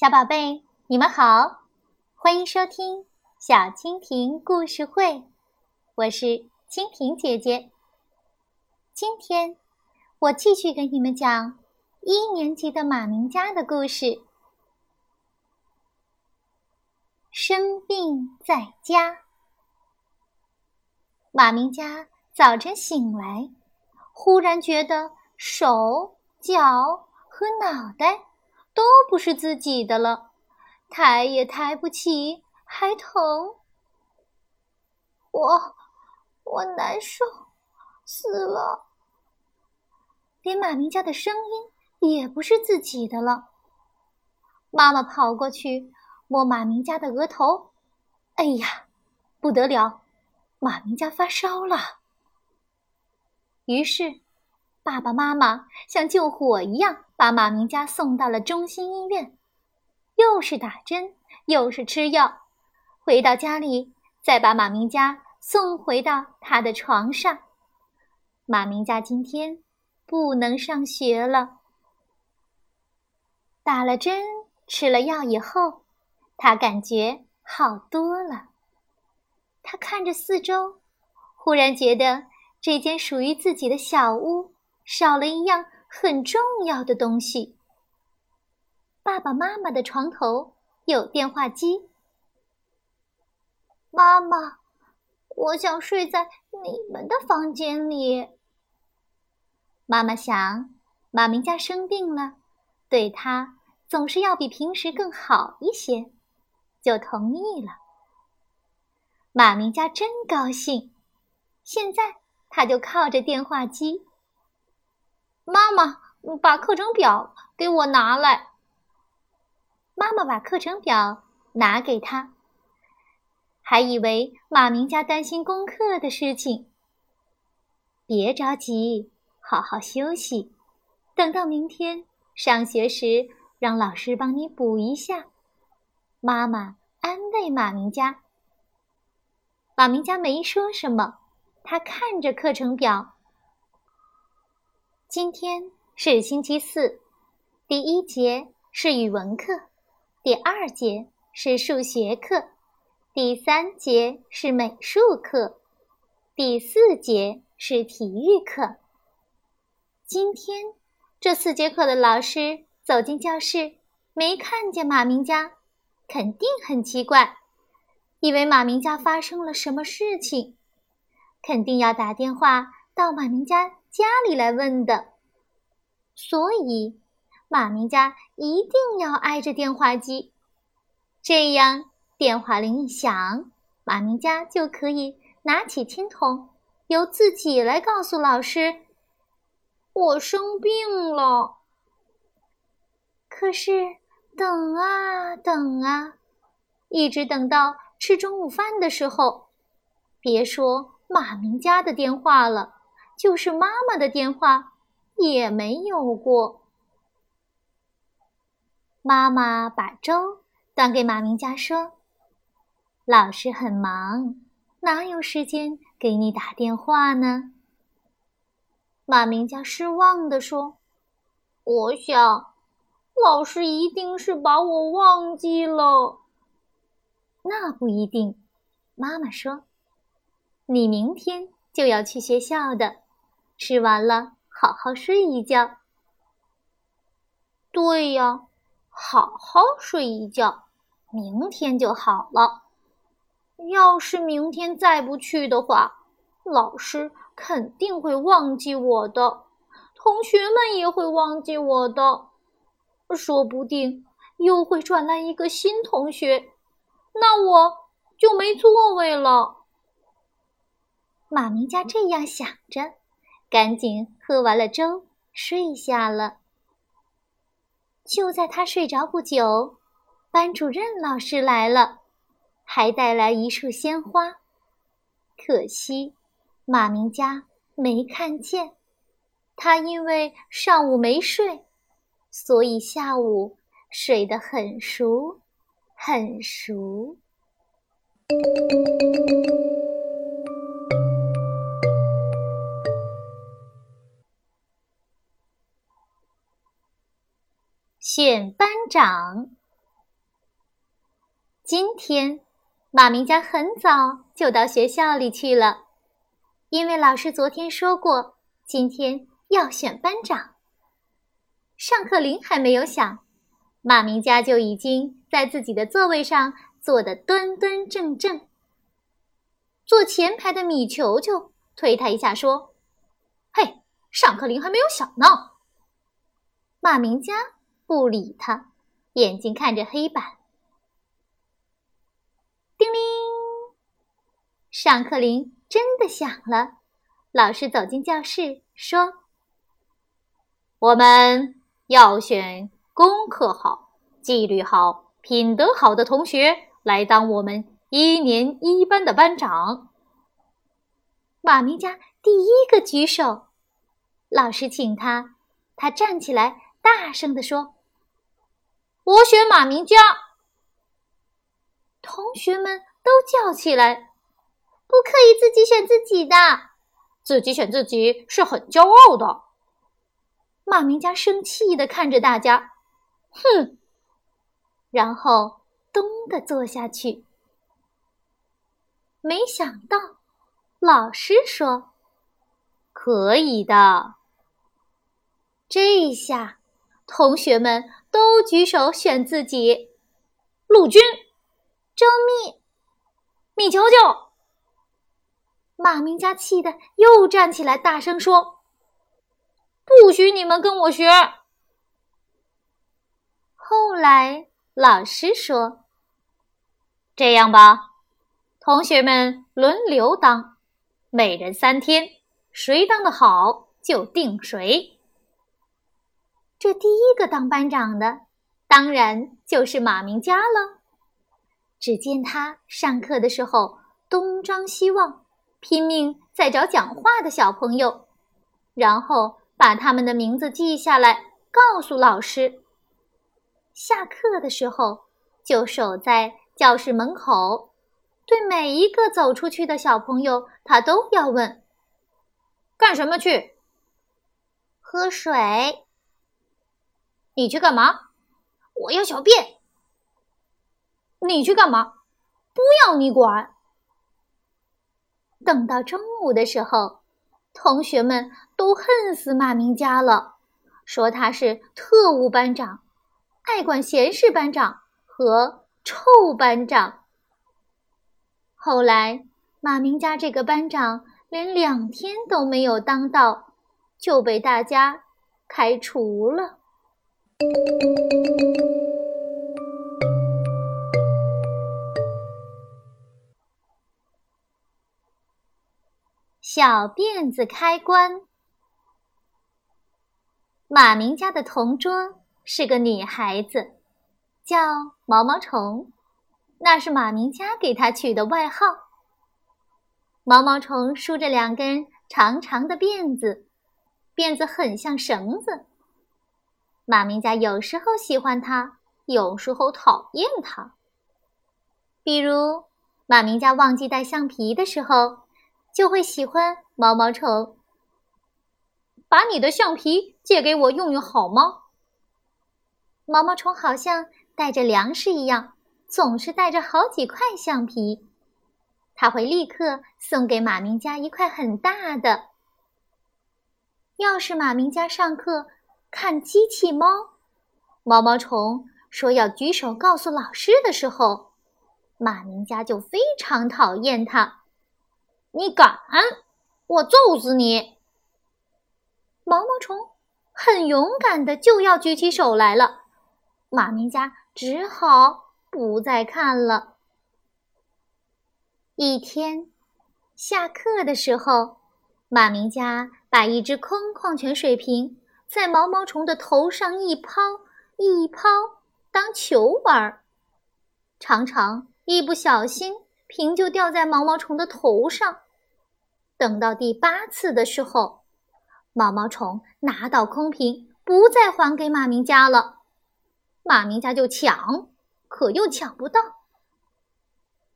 小宝贝，你们好，欢迎收听小蜻蜓故事会，我是蜻蜓姐姐。今天我继续给你们讲一年级的马明佳的故事。生病在家，马明佳早晨醒来，忽然觉得手脚和脑袋。都不是自己的了，抬也抬不起，还疼。我，我难受死了。连马明家的声音也不是自己的了。妈妈跑过去摸马明家的额头，哎呀，不得了，马明家发烧了。于是。爸爸妈妈像救火一样把马明佳送到了中心医院，又是打针又是吃药。回到家里，再把马明佳送回到他的床上。马明佳今天不能上学了。打了针，吃了药以后，他感觉好多了。他看着四周，忽然觉得这间属于自己的小屋。少了一样很重要的东西。爸爸妈妈的床头有电话机。妈妈，我想睡在你们的房间里。妈妈想，马明家生病了，对他总是要比平时更好一些，就同意了。马明家真高兴，现在他就靠着电话机。妈妈，把课程表给我拿来。妈妈把课程表拿给他，还以为马明家担心功课的事情。别着急，好好休息，等到明天上学时，让老师帮你补一下。妈妈安慰马明家。马明家没说什么，他看着课程表。今天是星期四，第一节是语文课，第二节是数学课，第三节是美术课，第四节是体育课。今天这四节课的老师走进教室，没看见马明佳，肯定很奇怪，以为马明佳发生了什么事情，肯定要打电话到马明佳。家里来问的，所以马明家一定要挨着电话机，这样电话铃一响，马明家就可以拿起听筒，由自己来告诉老师：“我生病了。”可是等啊等啊，一直等到吃中午饭的时候，别说马明家的电话了。就是妈妈的电话也没有过。妈妈把粥端给马明佳说：“老师很忙，哪有时间给你打电话呢？”马明佳失望地说：“我想，老师一定是把我忘记了。”那不一定，妈妈说：“你明天就要去学校的。”吃完了，好好睡一觉。对呀，好好睡一觉，明天就好了。要是明天再不去的话，老师肯定会忘记我的，同学们也会忘记我的，说不定又会转来一个新同学，那我就没座位了。马明家这样想着。赶紧喝完了粥，睡下了。就在他睡着不久，班主任老师来了，还带来一束鲜花。可惜马明佳没看见，他因为上午没睡，所以下午睡得很熟，很熟。选班长，今天，马明家很早就到学校里去了，因为老师昨天说过，今天要选班长。上课铃还没有响，马明家就已经在自己的座位上坐得端端正正。坐前排的米球球推他一下，说：“嘿，上课铃还没有响呢。”马明家不理他，眼睛看着黑板。叮铃，上课铃真的响了。老师走进教室，说：“我们要选功课好、纪律好、品德好的同学来当我们一年一班的班长。”马明佳第一个举手，老师请他，他站起来，大声地说：“我选马明佳。”同学们都叫起来：“不可以自己选自己的，自己选自己是很骄傲的。”马明佳生气的看着大家，哼，然后咚的坐下去。没想到，老师说：“可以的。”这下，同学们都举手选自己，陆军。周密，米球球，马明家气得又站起来，大声说：“不许你们跟我学！”后来老师说：“这样吧，同学们轮流当，每人三天，谁当的好就定谁。”这第一个当班长的，当然就是马明佳了。只见他上课的时候东张西望，拼命在找讲话的小朋友，然后把他们的名字记下来，告诉老师。下课的时候就守在教室门口，对每一个走出去的小朋友，他都要问：“干什么去？”“喝水。”“你去干嘛？”“我要小便。”你去干嘛？不要你管。等到中午的时候，同学们都恨死马明佳了，说他是特务班长、爱管闲事班长和臭班长。后来，马明佳这个班长连两天都没有当到，就被大家开除了。小辫子开关。马明家的同桌是个女孩子，叫毛毛虫，那是马明家给她取的外号。毛毛虫梳着两根长长的辫子，辫子很像绳子。马明家有时候喜欢它，有时候讨厌它。比如，马明家忘记带橡皮的时候。就会喜欢毛毛虫。把你的橡皮借给我用用好吗？毛毛虫好像带着粮食一样，总是带着好几块橡皮。他会立刻送给马明家一块很大的。要是马明家上课看机器猫，毛毛虫说要举手告诉老师的时候，马明家就非常讨厌他。你敢，我揍死你！毛毛虫很勇敢的就要举起手来了，马明佳只好不再看了。一天下课的时候，马明佳把一只空矿泉水瓶在毛毛虫的头上一抛一抛当球玩儿，常常一不小心。瓶就掉在毛毛虫的头上。等到第八次的时候，毛毛虫拿到空瓶，不再还给马明家了。马明家就抢，可又抢不到。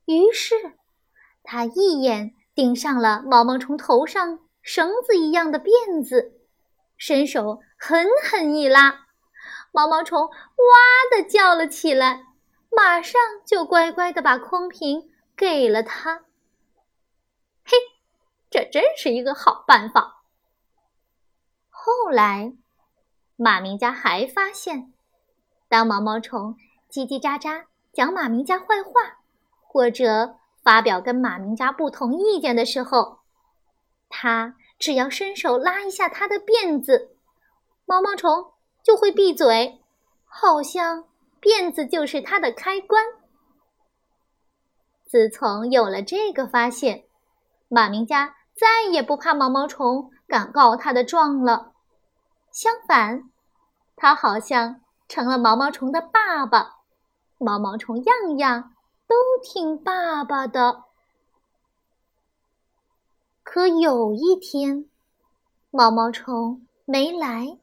于是，他一眼盯上了毛毛虫头上绳子一样的辫子，伸手狠狠一拉，毛毛虫哇的叫了起来。马上就乖乖的把空瓶给了他。嘿，这真是一个好办法。后来，马明家还发现，当毛毛虫叽叽喳喳讲马明家坏话，或者发表跟马明家不同意见的时候，他只要伸手拉一下他的辫子，毛毛虫就会闭嘴，好像辫子就是它的开关。自从有了这个发现，马明家再也不怕毛毛虫敢告他的状了。相反，他好像成了毛毛虫的爸爸，毛毛虫样样都听爸爸的。可有一天，毛毛虫没来，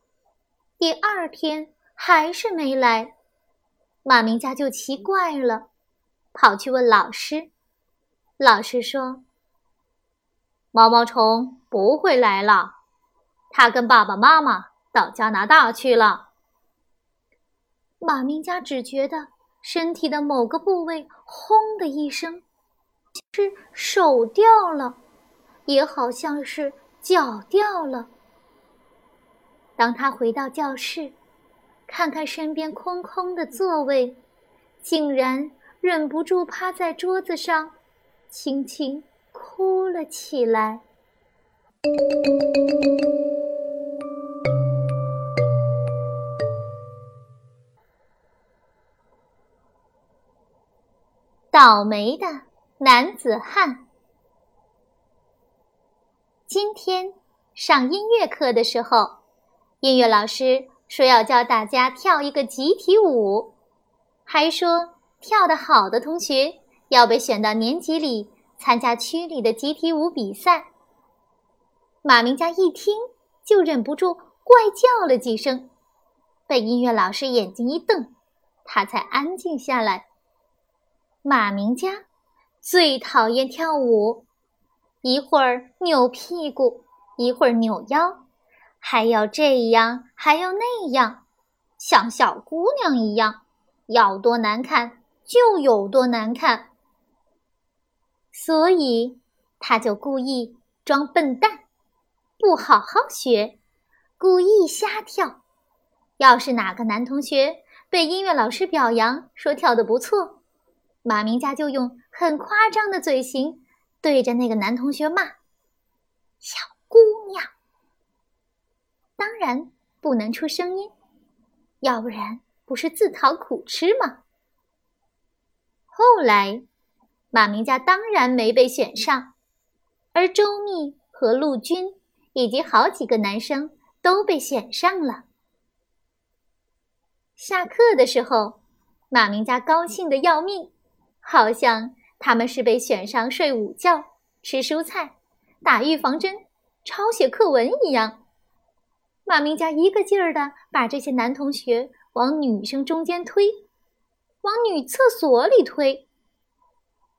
第二天还是没来，马明家就奇怪了，跑去问老师。老师说：“毛毛虫不会来了，他跟爸爸妈妈。”到加拿大去了。马明家只觉得身体的某个部位“轰”的一声，是手掉了，也好像是脚掉了。当他回到教室，看看身边空空的座位，竟然忍不住趴在桌子上，轻轻哭了起来。倒霉的男子汉。今天上音乐课的时候，音乐老师说要教大家跳一个集体舞，还说跳得好的同学要被选到年级里参加区里的集体舞比赛。马明佳一听就忍不住怪叫了几声，被音乐老师眼睛一瞪，他才安静下来。马明家最讨厌跳舞，一会儿扭屁股，一会儿扭腰，还要这样，还要那样，像小姑娘一样，要多难看就有多难看。所以他就故意装笨蛋，不好好学，故意瞎跳。要是哪个男同学被音乐老师表扬，说跳得不错。马明家就用很夸张的嘴型对着那个男同学骂：“小。”当然不能出声音，要不然不是自讨苦吃吗？后来，马明家当然没被选上，而周密和陆军以及好几个男生都被选上了。下课的时候，马明家高兴的要命。好像他们是被选上睡午觉、吃蔬菜、打预防针、抄写课文一样。马明佳一个劲儿的把这些男同学往女生中间推，往女厕所里推。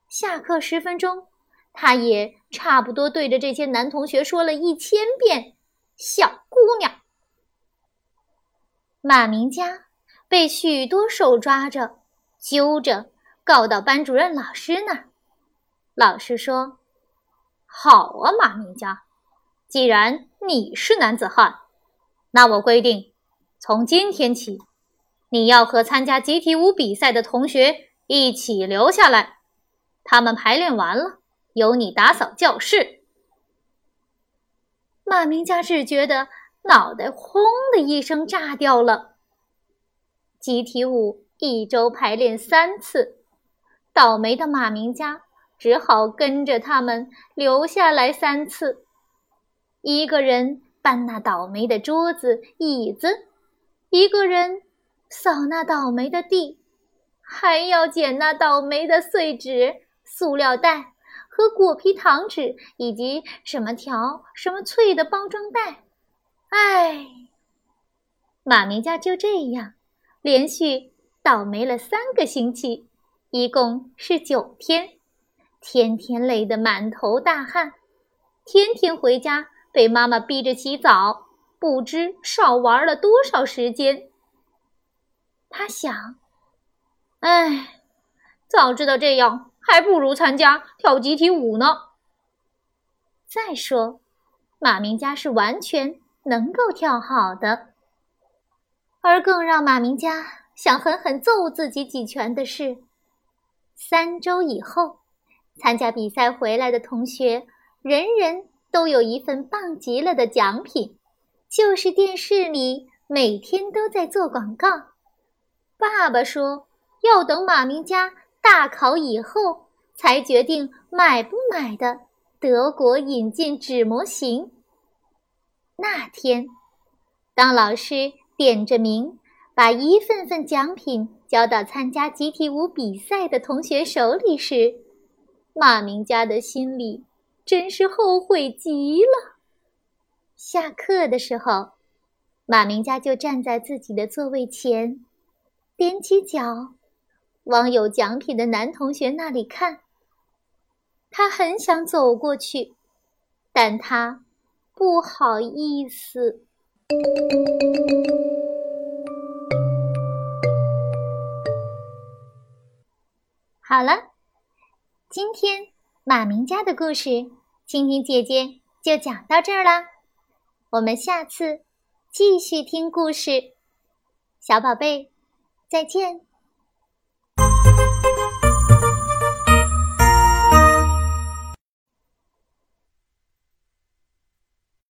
下课十分钟，他也差不多对着这些男同学说了一千遍“小姑娘”。马明佳被许多手抓着、揪着。告到班主任老师那儿，老师说：“好啊，马明佳，既然你是男子汉，那我规定，从今天起，你要和参加集体舞比赛的同学一起留下来。他们排练完了，由你打扫教室。”马明佳只觉得脑袋轰的一声炸掉了。集体舞一周排练三次。倒霉的马明家只好跟着他们留下来三次，一个人搬那倒霉的桌子、椅子，一个人扫那倒霉的地，还要捡那倒霉的碎纸、塑料袋和果皮糖纸，以及什么条、什么脆的包装袋。唉，马明家就这样连续倒霉了三个星期。一共是九天，天天累得满头大汗，天天回家被妈妈逼着洗澡，不知少玩了多少时间。他想：“哎，早知道这样，还不如参加跳集体舞呢。再说，马明佳是完全能够跳好的。而更让马明佳想狠狠揍自己几拳的是，三周以后，参加比赛回来的同学，人人都有一份棒极了的奖品，就是电视里每天都在做广告。爸爸说要等马明佳大考以后才决定买不买的德国引进纸模型。那天，当老师。点着名，把一份份奖品交到参加集体舞比赛的同学手里时，马明佳的心里真是后悔极了。下课的时候，马明佳就站在自己的座位前，踮起脚，往有奖品的男同学那里看。他很想走过去，但他不好意思。好了，今天马明家的故事，蜻蜓姐姐就讲到这儿啦。我们下次继续听故事，小宝贝，再见。